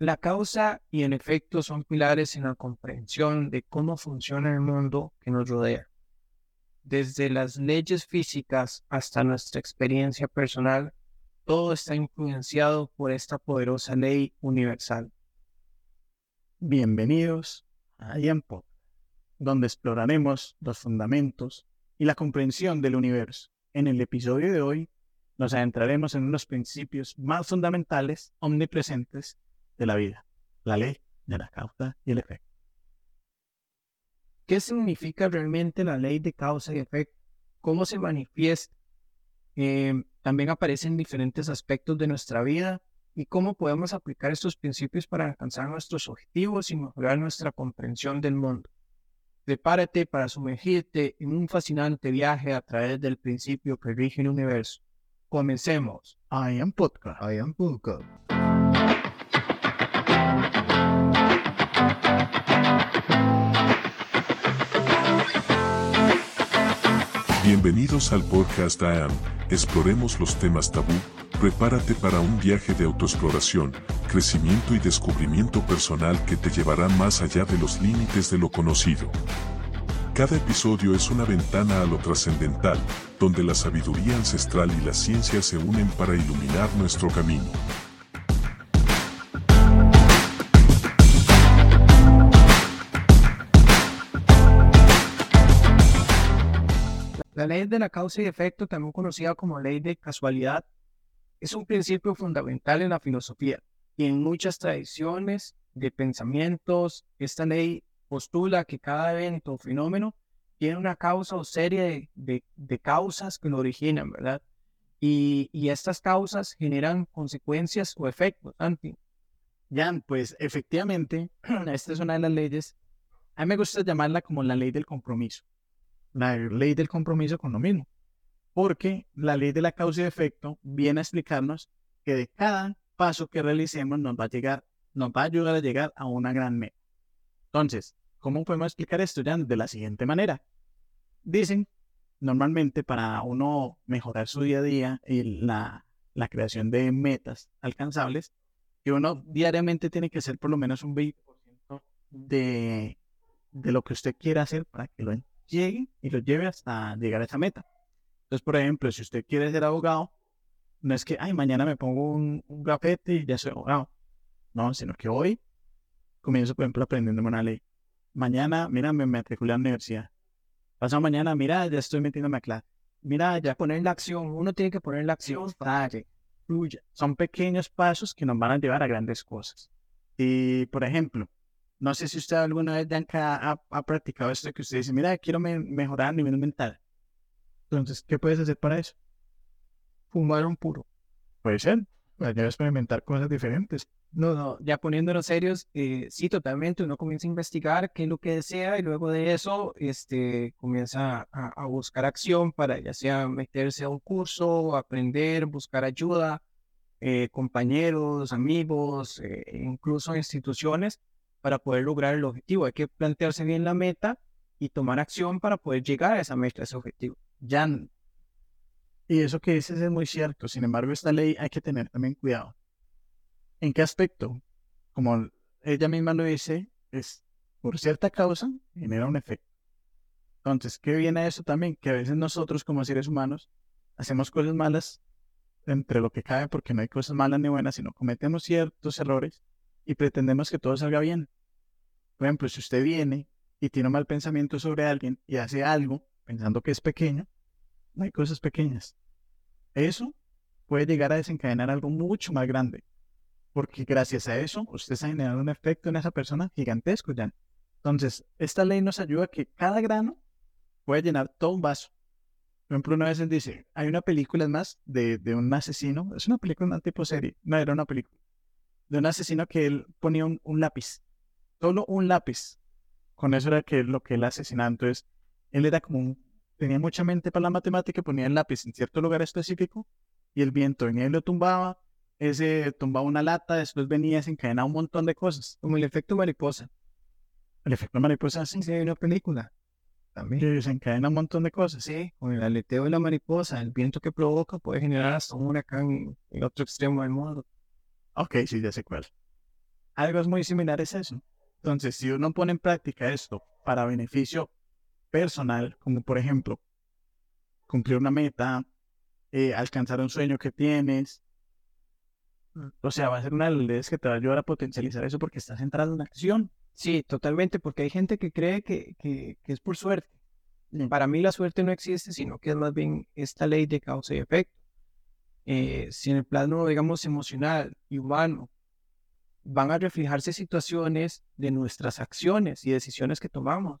La causa y el efecto son pilares en la comprensión de cómo funciona el mundo que nos rodea. Desde las leyes físicas hasta nuestra experiencia personal, todo está influenciado por esta poderosa ley universal. Bienvenidos a Iampo, donde exploraremos los fundamentos y la comprensión del universo. En el episodio de hoy nos adentraremos en unos principios más fundamentales, omnipresentes de la vida, la ley de la causa y el efecto. ¿Qué significa realmente la ley de causa y efecto? ¿Cómo se manifiesta? Eh, también aparece en diferentes aspectos de nuestra vida y cómo podemos aplicar estos principios para alcanzar nuestros objetivos y mejorar nuestra comprensión del mundo. Prepárate para sumergirte en un fascinante viaje a través del principio que rige el universo. Comencemos. I am podcast. I am podcast. Bienvenidos al podcast AM. Exploremos los temas tabú. Prepárate para un viaje de autoexploración, crecimiento y descubrimiento personal que te llevará más allá de los límites de lo conocido. Cada episodio es una ventana a lo trascendental, donde la sabiduría ancestral y la ciencia se unen para iluminar nuestro camino. La ley de la causa y efecto, también conocida como ley de casualidad, es un principio fundamental en la filosofía y en muchas tradiciones de pensamientos. Esta ley postula que cada evento o fenómeno tiene una causa o serie de, causas que lo originan, ¿verdad? Y, y, estas causas generan consecuencias o efectos, Anti. Jan, pues efectivamente, esta es una de las leyes, a mí me gusta llamarla como la ley del compromiso la ley del compromiso con lo mismo. Porque la ley de la causa y efecto viene a explicarnos que de cada paso que realicemos nos va a llegar, nos va a ayudar a llegar a una gran meta. Entonces, ¿cómo podemos explicar esto ya? De la siguiente manera. Dicen, normalmente para uno mejorar su día a día y la, la creación de metas alcanzables, que uno diariamente tiene que hacer por lo menos un 20% de, de lo que usted quiera hacer para que lo llegue y lo lleve hasta llegar a esa meta. Entonces, por ejemplo, si usted quiere ser abogado, no es que, ay, mañana me pongo un, un gafete y ya soy abogado. No, sino que hoy comienzo, por ejemplo, aprendiendo una ley. Mañana, mira, me matriculé a la universidad. Pasado mañana, mira, ya estoy metiéndome a clase. Mira, ya poner la acción. Uno tiene que poner la acción que fluya. Son pequeños pasos que nos van a llevar a grandes cosas. Y, por ejemplo, no sé si usted alguna vez ha, ha, practicado esto que usted dice, mira, quiero mejorar a nivel mental. Entonces, ¿qué puedes hacer para eso? Fumar un puro. Puede ser. Pues ya experimentar cosas diferentes. No, no, ya poniéndonos serios, eh, sí, totalmente, uno comienza a investigar qué es lo que desea y luego de eso este, comienza a, buscar acción para ya sea meterse a un curso, aprender, buscar ayuda, eh, compañeros, amigos, eh, incluso instituciones para poder lograr el objetivo. Hay que plantearse bien la meta y tomar acción para poder llegar a esa meta, a ese objetivo. Ya. Y eso que dices es muy cierto. Sin embargo, esta ley hay que tener también cuidado. ¿En qué aspecto? Como ella misma lo dice, es por cierta causa genera un efecto. Entonces, ¿qué viene a eso también? Que a veces nosotros como seres humanos hacemos cosas malas entre lo que cabe porque no hay cosas malas ni buenas, sino cometemos ciertos errores y pretendemos que todo salga bien. Por ejemplo, si usted viene y tiene un mal pensamiento sobre alguien y hace algo pensando que es pequeño, no hay cosas pequeñas. Eso puede llegar a desencadenar algo mucho más grande. Porque gracias a eso, usted ha generado un efecto en esa persona gigantesco ya. Entonces, esta ley nos ayuda a que cada grano puede llenar todo un vaso. Por ejemplo, una vez dice, hay una película más de, de un asesino, es una película, un tipo serie, no era una película, de un asesino que él ponía un, lápiz, solo un lápiz. Con eso era que lo que él asesinaba. Entonces, él era como un, tenía mucha mente para la matemática, ponía el lápiz en cierto lugar específico y el viento venía y lo tumbaba, ese tumbaba una lata, después venía, se encadenaba un montón de cosas. Como el efecto mariposa. El efecto mariposa, sí. Sí, hay una película. También. Que se encadena un montón de cosas. Sí, con el aleteo de la mariposa, el viento que provoca puede generar hasta un huracán en otro extremo del mundo. Ok, sí, ya sé cuál. algo es muy similar es eso. Entonces, si uno pone en práctica esto para beneficio personal, como por ejemplo, cumplir una meta, eh, alcanzar un sueño que tienes, o sea, va a ser una de las leyes que te va a ayudar a potencializar eso porque estás entrando en acción. Sí, totalmente, porque hay gente que cree que, que, que es por suerte. Para mí la suerte no existe, sino que es más bien esta ley de causa y efecto. Eh, si en el plano, digamos, emocional y humano van a reflejarse situaciones de nuestras acciones y decisiones que tomamos.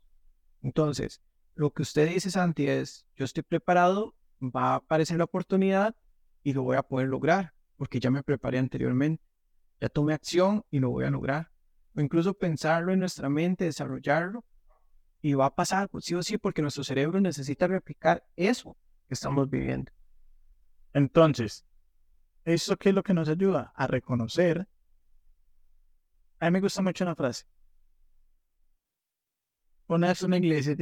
Entonces, lo que usted dice, Santi, es, yo estoy preparado, va a aparecer la oportunidad y lo voy a poder lograr, porque ya me preparé anteriormente, ya tomé acción y lo voy a lograr. O incluso pensarlo en nuestra mente, desarrollarlo, y va a pasar, pues, sí o sí, porque nuestro cerebro necesita replicar eso que estamos viviendo. Entonces, ¿eso qué es lo que nos ayuda? A reconocer. A mí me gusta mucho una frase. Una vez una iglesia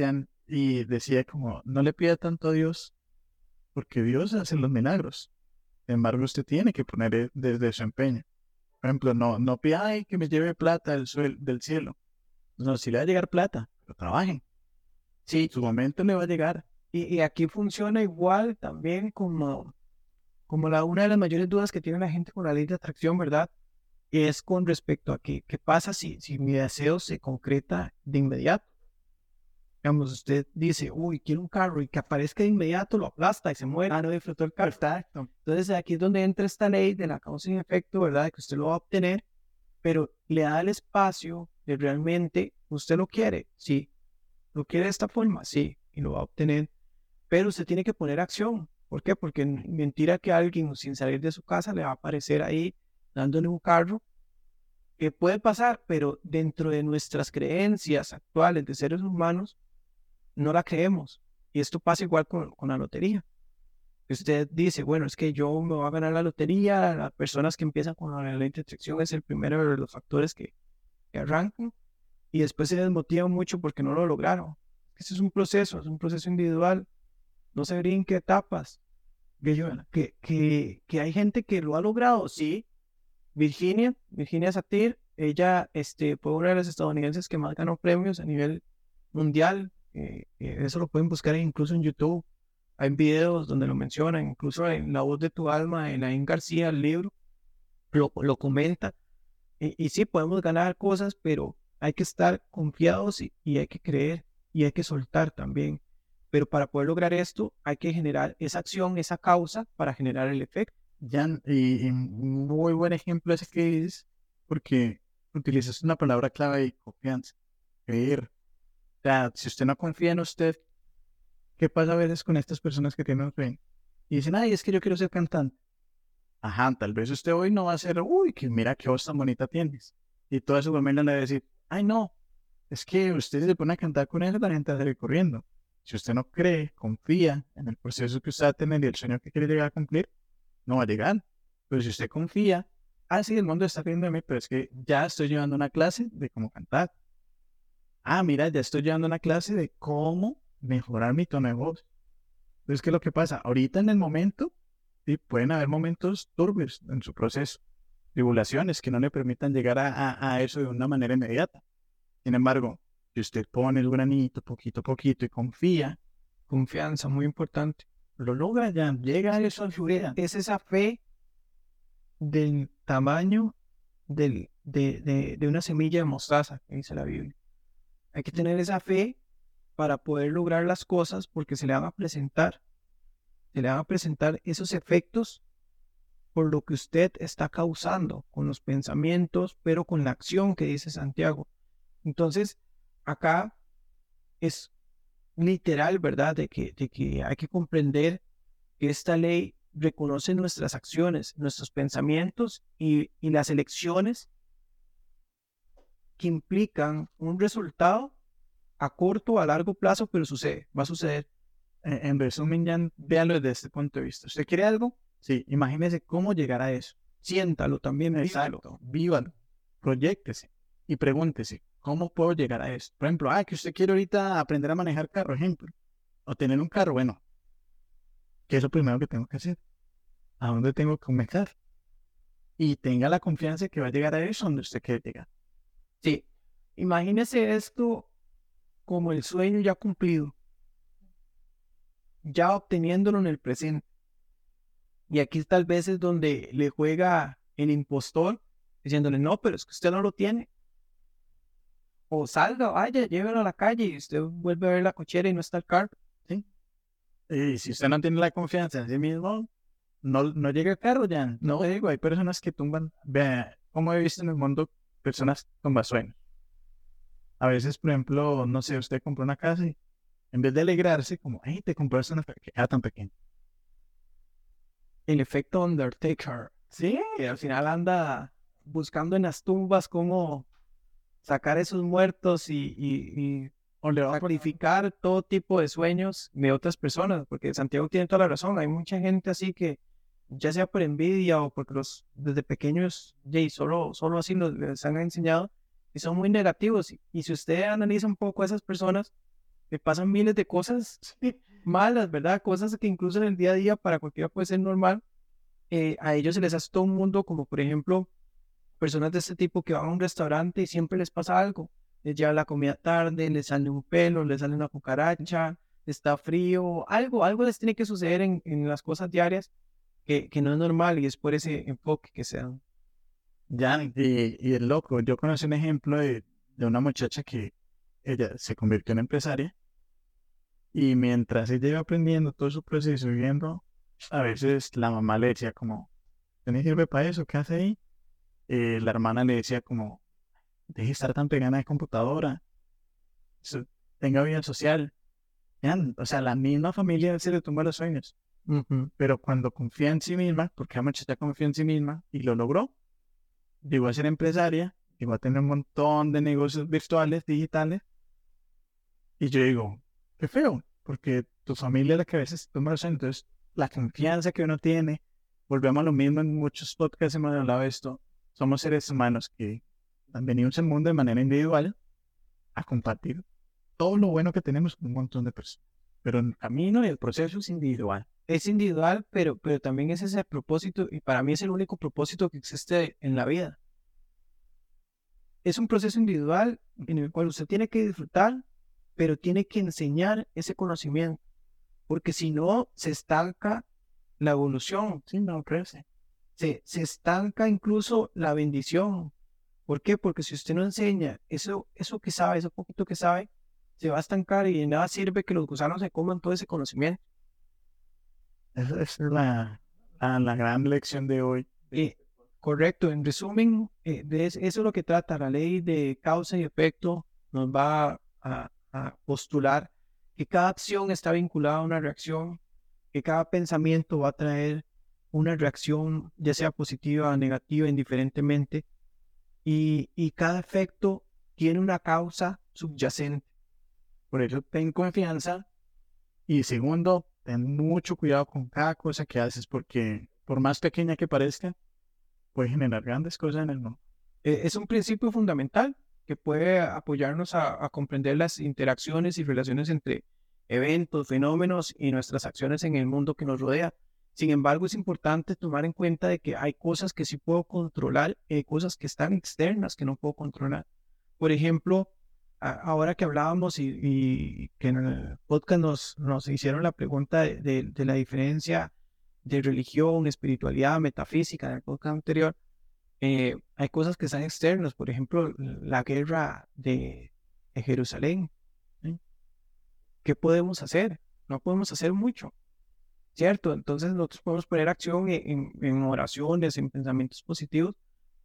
y decía como, no le pida tanto a Dios, porque Dios hace los milagros. Sin embargo, usted tiene que poner e, desde su empeño. Por ejemplo, no, no pida que me lleve plata del, cielo. No, si le va a llegar plata, pero trabajen. Sí, su momento le va a llegar. Y, aquí funciona igual también como, como una de las mayores dudas que tiene la gente con la ley de atracción, ¿verdad? Es con respecto a qué, qué pasa si, si mi deseo se concreta de inmediato. Digamos, usted dice, uy, quiero un carro y que aparezca de inmediato, lo aplasta y se muere. Ah, no disfrutó el carro. Exacto. Entonces aquí es donde entra esta ley de la causa y efecto, ¿verdad? Que usted lo va a obtener, pero le da el espacio de realmente, usted lo quiere, sí. ¿Lo quiere de esta forma? Sí, y lo va a obtener. Pero usted tiene que poner acción. ¿Por qué? Porque mentira que alguien sin salir de su casa le va a aparecer ahí dándole un carro. Que puede pasar, pero dentro de nuestras creencias actuales de seres humanos, no la creemos. Y esto pasa igual con, la lotería. Usted dice, bueno, es que yo me voy a ganar la lotería. Las personas que empiezan con la ley de es el primero de los factores que, que arrancan y después se desmotivan mucho porque no lo lograron. Ese es un proceso, es un proceso individual. No se qué etapas. Que, que, que, hay gente que lo ha logrado, sí. Virginia, Virginia Satir, ella este, fue una de las estadounidenses que más ganó premios a nivel mundial. Eh, eh, eso lo pueden buscar incluso en YouTube. Hay videos donde lo mencionan, incluso en La voz de tu alma, en Ain García, el libro, lo, lo comenta. Y, y sí, podemos ganar cosas, pero hay que estar confiados y, hay que creer y hay que soltar también. Pero para poder lograr esto hay que generar esa acción, esa causa para generar el efecto. Jan, y, un muy buen ejemplo es que es porque utilizas una palabra clave y confianza, creer. O sea, si usted no confía en usted, ¿qué pasa a veces con estas personas que tienen fe? Y dicen, ay, es que yo quiero ser cantante. Ajá, tal vez usted hoy no va a ser, uy, que mira qué voz tan bonita tienes. Y toda su familia le va a decir, ay no, es que usted se pone a cantar con él, la gente salir corriendo. Si usted no cree, confía en el proceso que usted va a tener y el sueño que quiere llegar a cumplir, no va a llegar. Pero si usted confía, ah, sí, el mundo está viendo de mí, pero es que ya estoy llevando una clase de cómo cantar. Ah, mira, ya estoy llevando una clase de cómo mejorar mi tono de voz. Entonces, ¿qué es lo que pasa? Ahorita en el momento, sí, pueden haber momentos turbios en su proceso tribulaciones que no le permitan llegar a, eso de una manera inmediata. Sin embargo, si usted pone el granito poquito a poquito y confía, confianza muy importante, lo logra ya, llega a eso Es esa fe del tamaño del, de, de, una semilla de mostaza, que dice la Biblia. Hay que tener esa fe para poder lograr las cosas porque se le van a presentar, se le van a presentar esos efectos por lo que usted está causando con los pensamientos, pero con la acción que dice Santiago. Entonces, acá es literal, ¿verdad? De que, de que hay que comprender que esta ley reconoce nuestras acciones, nuestros pensamientos y, y las elecciones que implican un resultado a corto o a largo plazo, pero sucede, va a suceder. En, resumen, ya véalo desde este punto de vista. ¿Usted quiere algo? Sí, imagínese cómo llegar a eso. Siéntalo también, Exacto. vívalo, proyectese y pregúntese, ¿cómo puedo llegar a eso? Por ejemplo, ah, que usted quiere ahorita aprender a manejar carro, ejemplo, o tener un carro, bueno, ¿qué es lo primero que tengo que hacer? ¿A dónde tengo que comenzar? y tenga la confianza que va a llegar a eso donde usted quiere llegar. Sí, imagínese esto como el sueño ya cumplido, ya obteniéndolo en el presente. Y aquí tal vez es donde le juega el impostor diciéndole, no, pero es que usted no lo tiene. O salga, vaya, llévelo a la calle y usted vuelve a ver la cochera y no está el carro. ¿sí? Y si usted no tiene la confianza en sí mismo, no, no llega el carro ya. No digo, hay personas que tumban, vea, como he visto en el mundo, personas tumban sueños. A veces, por ejemplo, no sé, usted compró una casa y en vez de alegrarse, como, hey, te compraste una casa tan pequeña. El efecto Undertaker. Sí, que al final anda buscando en las tumbas cómo sacar esos muertos y, y, sacrificar todo tipo de sueños de otras personas, porque Santiago tiene toda la razón, hay mucha gente así que ya sea por envidia o porque los desde pequeños y solo, solo así los, les han enseñado y son muy negativos. Y, si usted analiza un poco a esas personas, le pasan miles de cosas malas, ¿verdad? Cosas que incluso en el día a día para cualquiera puede ser normal. Eh, a ellos se les hace todo un mundo, como por ejemplo, personas de este tipo que van a un restaurante y siempre les pasa algo. Les lleva la comida tarde, les sale un pelo, les sale una cucaracha, está frío, algo, algo les tiene que suceder en, en las cosas diarias que, que, no es normal y es por ese enfoque que se dan. Ya, y, y el loco, yo conocí un ejemplo de, de una muchacha que ella se convirtió en empresaria y mientras ella iba aprendiendo todo su proceso viendo, a veces la mamá le decía como, ¿tenés sirve para eso? ¿Qué hace ahí? Eh, la hermana le decía como, deje de estar tan pegada de computadora, tenga vida social. o sea, la misma familia se le tumba los sueños. Pero cuando confía en sí misma, porque la muchacha confía en sí misma y lo logró, llegó a ser empresaria, llegó a tener un montón de negocios virtuales, digitales. Y yo digo, qué feo, porque tu familia es la que a veces toma los sueños. Entonces, la confianza que uno tiene, volvemos a lo mismo en muchos podcasts hemos hablado de esto, somos seres humanos que han venido al mundo de manera individual a compartir todo lo bueno que tenemos con un montón de personas. Pero el camino y el proceso es individual. Es individual, pero, pero también es ese propósito, y para mí es el único propósito que existe en la vida. Es un proceso individual en el cual usted tiene que disfrutar, pero tiene que enseñar ese conocimiento, porque si no, se estanca la evolución, sí, no crece se, estanca incluso la bendición. ¿Por qué? Porque si usted no enseña eso, eso que sabe, eso poquito que sabe, se va a estancar y de nada sirve que los gusanos se coman todo ese conocimiento. Esa es la, la, gran lección de hoy. Eh, correcto, en resumen, eh, eso es lo que trata la ley de causa y efecto. Nos va a, a postular que cada acción está vinculada a una reacción, que cada pensamiento va a traer una reacción, ya sea positiva o negativa, indiferentemente, y, y cada efecto tiene una causa subyacente. Por eso ten confianza y segundo, ten mucho cuidado con cada cosa que haces porque por más pequeña que parezca, puede generar grandes cosas en el mundo. E, es un principio fundamental que puede apoyarnos a, a, comprender las interacciones y relaciones entre eventos, fenómenos y nuestras acciones en el mundo que nos rodea. Sin embargo, es importante tomar en cuenta de que hay cosas que sí puedo controlar y hay cosas que están externas que no puedo controlar. Por ejemplo, ahora que hablábamos y, que en el podcast nos, nos hicieron la pregunta de, la diferencia de religión, espiritualidad, metafísica en el podcast anterior, eh, hay cosas que están externas, por ejemplo, la guerra de, Jerusalén. ¿Qué podemos hacer? No podemos hacer mucho. ¿Cierto? Entonces nosotros podemos poner acción en, oraciones, en pensamientos positivos,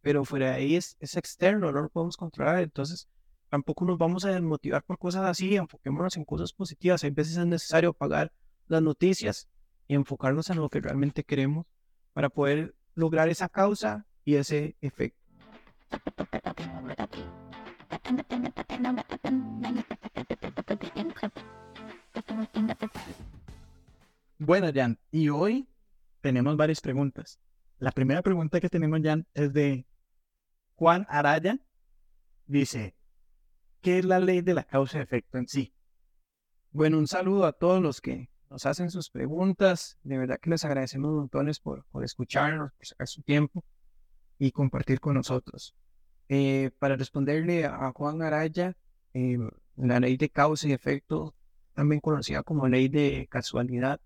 pero fuera de ahí es, es, externo, no lo podemos controlar, entonces tampoco nos vamos a desmotivar por cosas así, enfoquémonos en cosas positivas, hay veces es necesario apagar las noticias y enfocarnos en lo que realmente queremos para poder lograr esa causa y ese efecto. Bueno, Jan, y hoy tenemos varias preguntas. La primera pregunta que tenemos, Jan, es de Juan Araya. Dice, ¿qué es la ley de la causa-efecto en sí? Bueno, un saludo a todos los que nos hacen sus preguntas. De verdad que les agradecemos montones por, por escucharnos, por sacar su tiempo. y compartir con nosotros. Eh, para responderle a Juan Araya, eh, la ley de causa y efecto, también conocida como ley de casualidad,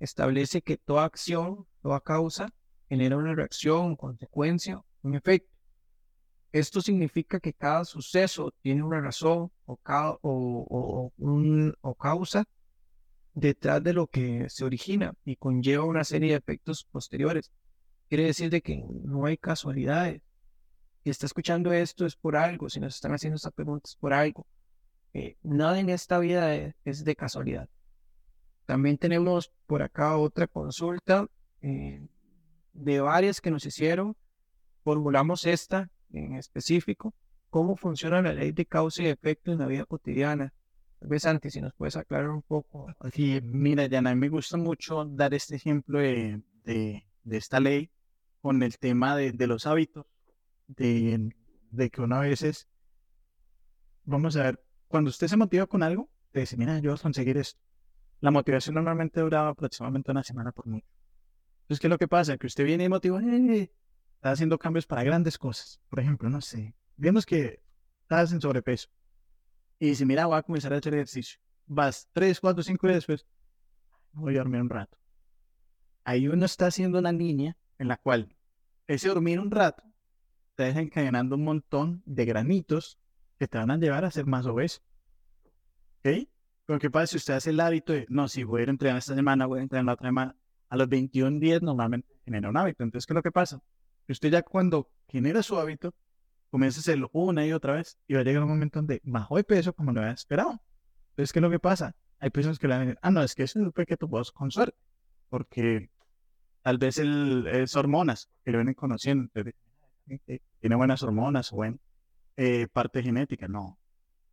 establece que toda acción, toda causa, genera una reacción, consecuencia, un efecto. Esto significa que cada suceso tiene una razón o, o, o causa detrás de lo que se origina y conlleva una serie de efectos posteriores. Quiere decir de que no hay casualidades. Si está escuchando esto es por algo, si nos están haciendo esta pregunta es por algo. Eh, nada en esta vida es, de casualidad. También tenemos por acá otra consulta eh, de varias que nos hicieron. Formulamos esta en específico. ¿Cómo funciona la ley de causa y efecto en la vida cotidiana? Tal antes, si nos puedes aclarar un poco. Sí, mira, Diana, me gusta mucho dar este ejemplo de, de, esta ley con el tema de, de los hábitos, de, de, que una veces, vamos a ver, cuando usted se motiva con algo, te dice, mira, yo voy a conseguir esto. La motivación normalmente duraba aproximadamente una semana por mucho. Entonces, ¿qué es lo que pasa? Que usted viene y motiva, eh, está haciendo cambios para grandes cosas. Por ejemplo, no sé, vemos que estás en sobrepeso y dice, mira, voy a comenzar a hacer ejercicio. Vas tres, cuatro, cinco días después, voy a dormir un rato. Ahí uno está haciendo una línea en la cual ese dormir un rato te deja encadenando un montón de granitos que te van a llevar a ser más obeso. ¿Ok? Pero ¿qué pasa si usted hace el hábito de, no, si voy a entrenar esta semana, voy a entrenar la otra semana? A los 21 días normalmente genera un hábito. Entonces, ¿qué es lo que pasa? Usted ya cuando genera su hábito, comienza a hacerlo una y otra vez y va a llegar un momento donde bajó de peso como lo había esperado. Entonces, ¿qué es lo que pasa? Hay personas que le van a decir, ah, no, es que eso es porque tú puedes con suerte, porque tal vez el, es hormonas que lo vienen conociendo, tiene buenas hormonas o eh, parte genética, no.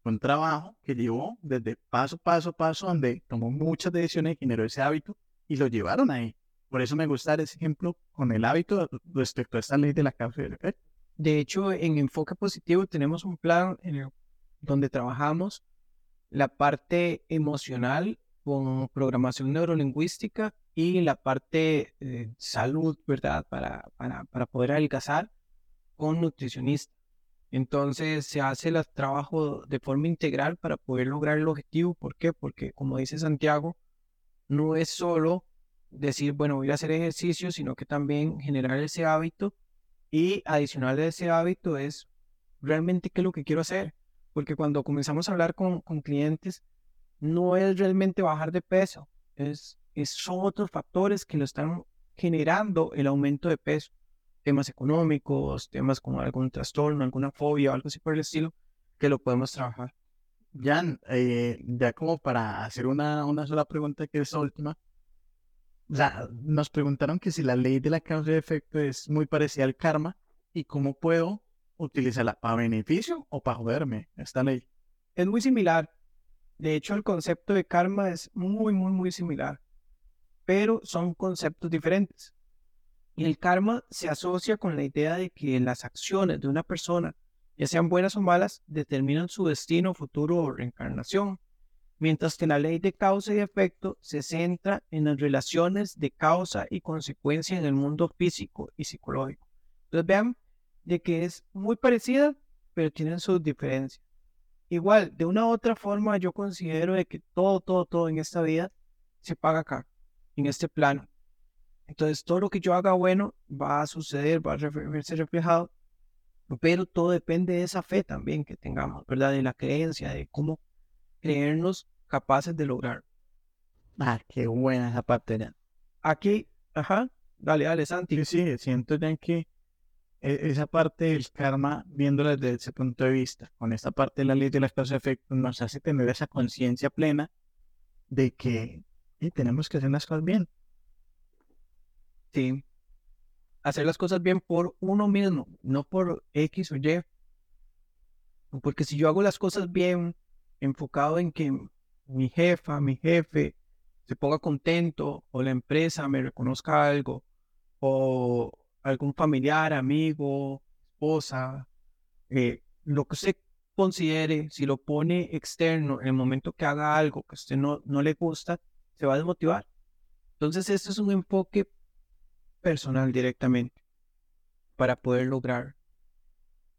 Fue un trabajo que llevó desde paso, paso, paso, donde tomó muchas decisiones generó ese hábito y lo llevaron ahí. Por eso me gusta dar ese ejemplo con el hábito respecto a esta ley de la causa y el efecto. De hecho, en Enfoque Positivo tenemos un plan en donde trabajamos la parte emocional con programación neurolingüística y la parte de salud, ¿verdad? Para, para, para poder adelgazar con nutricionista. Entonces se hace el trabajo de forma integral para poder lograr el objetivo. ¿Por qué? Porque como dice Santiago, no es solo decir, bueno, voy a hacer ejercicio, sino que también generar ese hábito y adicional a ese hábito es realmente qué es lo que quiero hacer. Porque cuando comenzamos a hablar con, con clientes, no es realmente bajar de peso, es, es, son otros factores que lo están generando el aumento de peso. Temas económicos, temas como algún trastorno, alguna fobia o algo así por el estilo, que lo podemos trabajar. Jan, eh, ya como para hacer una, una sola pregunta que es última, o sea, nos preguntaron que si la ley de la causa y efecto es muy parecida al karma y cómo puedo utilizarla para beneficio o para joderme esta ley. Es muy similar. De hecho, el concepto de karma es muy, muy, muy similar, pero son conceptos diferentes. Y el karma se asocia con la idea de que las acciones de una persona, ya sean buenas o malas, determinan su destino, futuro o reencarnación mientras que la ley de causa y efecto se centra en las relaciones de causa y consecuencia en el mundo físico y psicológico. Entonces vean de que es muy parecida, pero tienen sus diferencias. Igual, de una u otra forma, yo considero de que todo, todo, todo en esta vida se paga acá, en este plano. Entonces, todo lo que yo haga bueno va a suceder, va a verse reflejado, pero todo depende de esa fe también que tengamos, ¿verdad? De la creencia, de cómo creernos capaces de lograr. Ah, qué buena esa parte. Aquí, ajá, dale, dale, Santi. Sí, sí, siento ya que e, esa parte del karma, viéndola desde ese punto de vista, con esta parte de la ley de las causas efectos, nos hace tener esa conciencia plena de que tenemos que hacer las cosas bien. Sí. Hacer las cosas bien por uno mismo, no por X o Y. Porque si yo hago las cosas bien enfocado en que mi jefa, mi jefe se ponga contento o la empresa me reconozca algo o algún familiar, amigo, esposa, eh, lo que usted considere, si lo pone externo en el momento que haga algo que a usted no, no le gusta, se va a desmotivar. Entonces, este es un enfoque personal directamente. para poder lograr.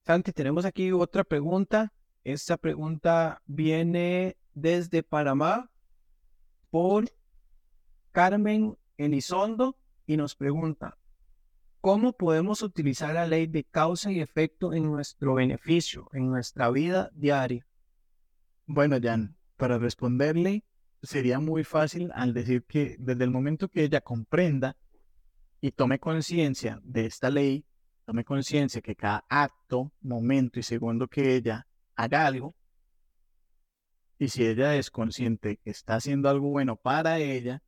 Santi, tenemos aquí otra pregunta. Esta pregunta viene desde Panamá por Carmen Elizondo y nos pregunta, ¿cómo podemos utilizar la ley de causa y efecto en nuestro beneficio, en nuestra vida diaria? Bueno, Jan, para responderle sería muy fácil al decir que desde el momento que ella comprenda y tome conciencia de esta ley, tome conciencia que cada acto, momento y segundo que ella haga algo, y si ella es consciente que está haciendo algo bueno para ella,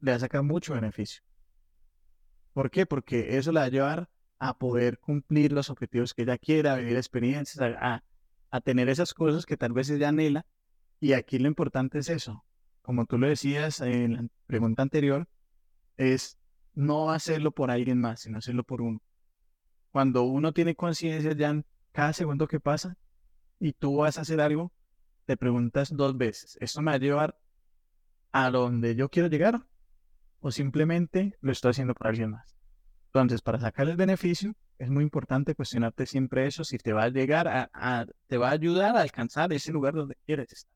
le va a sacar mucho beneficio. ¿Por qué? Porque eso la va a llevar a poder cumplir los objetivos que ella quiera, a vivir experiencias, a, a tener esas cosas que tal vez ella anhela. Y aquí lo importante es eso. Como tú lo decías en la pregunta anterior, es no hacerlo por alguien más, sino hacerlo por uno. Cuando uno tiene conciencia ya en cada segundo que pasa y tú vas a hacer algo, te preguntas dos veces, ¿esto me va a llevar a donde yo quiero llegar? ¿O simplemente lo estoy haciendo para alguien más? Entonces, para sacar el beneficio, es muy importante cuestionarte siempre eso, si te va a llegar a, te va a ayudar a alcanzar ese lugar donde quieres estar.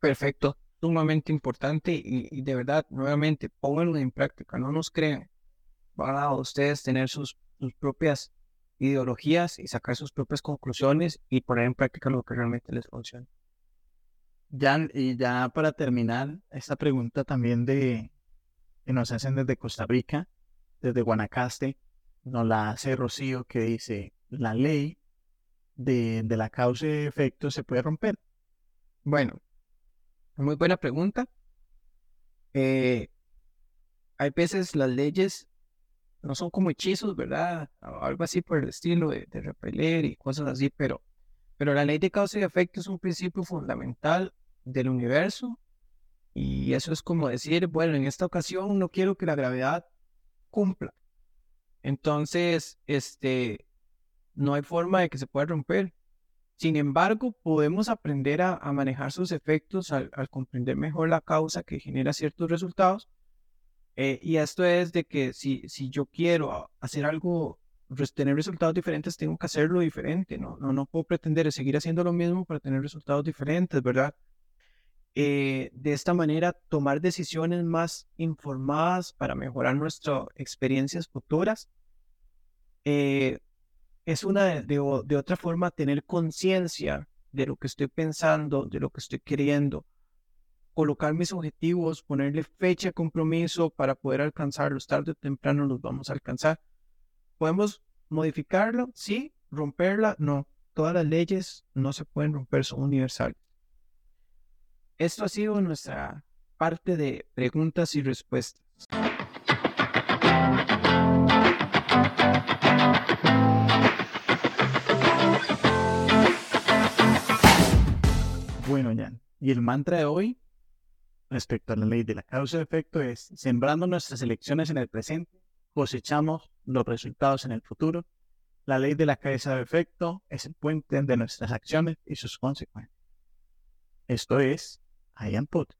Perfecto, sumamente importante y, de verdad, nuevamente, pónganlo en práctica, no nos crean. Van a ustedes tener sus, sus propias ideologías y sacar sus propias conclusiones y poner en práctica lo que realmente les funciona. Ya, y ya para terminar, esta pregunta también de que nos hacen desde Costa Rica, desde Guanacaste, nos la hace Rocío que dice, la ley de, de la causa y efecto se puede romper. Bueno, muy buena pregunta. Eh, hay veces las leyes no son como hechizos, ¿verdad? algo así por el estilo de, repeler y cosas así, pero, pero la ley de causa y efecto es un principio fundamental del universo y eso es como decir, bueno, en esta ocasión no quiero que la gravedad cumpla. Entonces, este, no hay forma de que se pueda romper. Sin embargo, podemos aprender a, manejar sus efectos al, comprender mejor la causa que genera ciertos resultados. Eh, y esto es de que si, si yo quiero hacer algo, tener resultados diferentes, tengo que hacerlo diferente. No, no, no puedo pretender seguir haciendo lo mismo para tener resultados diferentes, ¿verdad? Eh, de esta manera, tomar decisiones más informadas para mejorar nuestras experiencias futuras. Eh, es una de, de, otra forma tener conciencia de lo que estoy pensando, de lo que estoy queriendo, colocar mis objetivos, ponerle fecha de compromiso para poder alcanzarlos, tarde o temprano los vamos a alcanzar. ¿Podemos modificarlo? Sí. ¿Romperla? No. Todas las leyes no se pueden romper, son universales. Esto ha sido nuestra parte de preguntas y respuestas. Bueno, y el mantra de hoy respecto a la ley de la causa-efecto es, sembrando nuestras elecciones en el presente, cosechamos los resultados en el futuro. La ley de la causa-efecto es el puente de nuestras acciones y sus consecuencias. Esto es I am put.